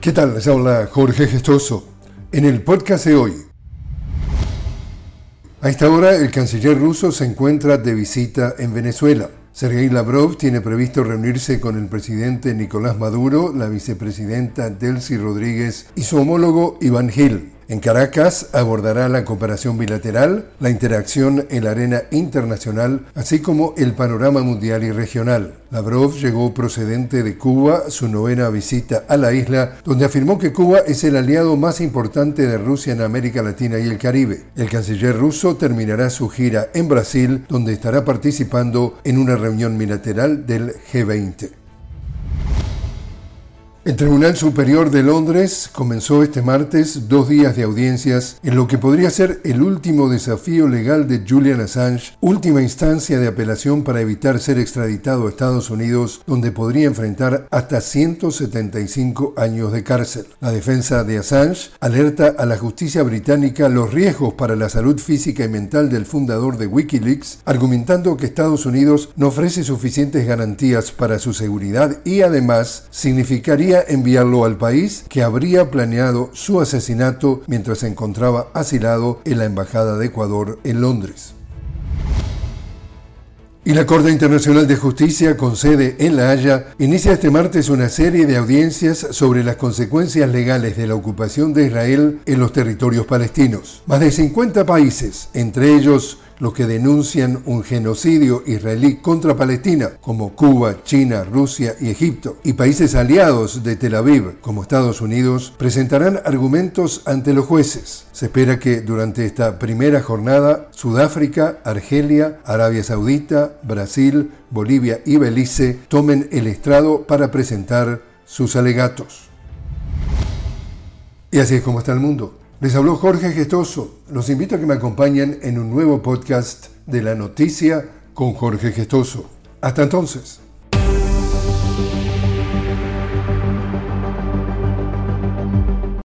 ¿Qué tal? Les habla Jorge Gestoso. En el podcast de hoy. A esta hora el canciller ruso se encuentra de visita en Venezuela. Sergei Lavrov tiene previsto reunirse con el presidente Nicolás Maduro, la vicepresidenta Delcy Rodríguez y su homólogo Iván Gil. En Caracas abordará la cooperación bilateral, la interacción en la arena internacional, así como el panorama mundial y regional. Lavrov llegó procedente de Cuba, su novena visita a la isla, donde afirmó que Cuba es el aliado más importante de Rusia en América Latina y el Caribe. El canciller ruso terminará su gira en Brasil, donde estará participando en una reunión bilateral del G20. El Tribunal Superior de Londres comenzó este martes dos días de audiencias en lo que podría ser el último desafío legal de Julian Assange, última instancia de apelación para evitar ser extraditado a Estados Unidos, donde podría enfrentar hasta 175 años de cárcel. La defensa de Assange alerta a la justicia británica los riesgos para la salud física y mental del fundador de Wikileaks, argumentando que Estados Unidos no ofrece suficientes garantías para su seguridad y además significaría enviarlo al país que habría planeado su asesinato mientras se encontraba asilado en la Embajada de Ecuador en Londres. Y la Corte Internacional de Justicia, con sede en La Haya, inicia este martes una serie de audiencias sobre las consecuencias legales de la ocupación de Israel en los territorios palestinos. Más de 50 países, entre ellos los que denuncian un genocidio israelí contra Palestina, como Cuba, China, Rusia y Egipto, y países aliados de Tel Aviv, como Estados Unidos, presentarán argumentos ante los jueces. Se espera que durante esta primera jornada Sudáfrica, Argelia, Arabia Saudita, Brasil, Bolivia y Belice tomen el estrado para presentar sus alegatos. Y así es como está el mundo. Les habló Jorge Gestoso. Los invito a que me acompañen en un nuevo podcast de la noticia con Jorge Gestoso. Hasta entonces.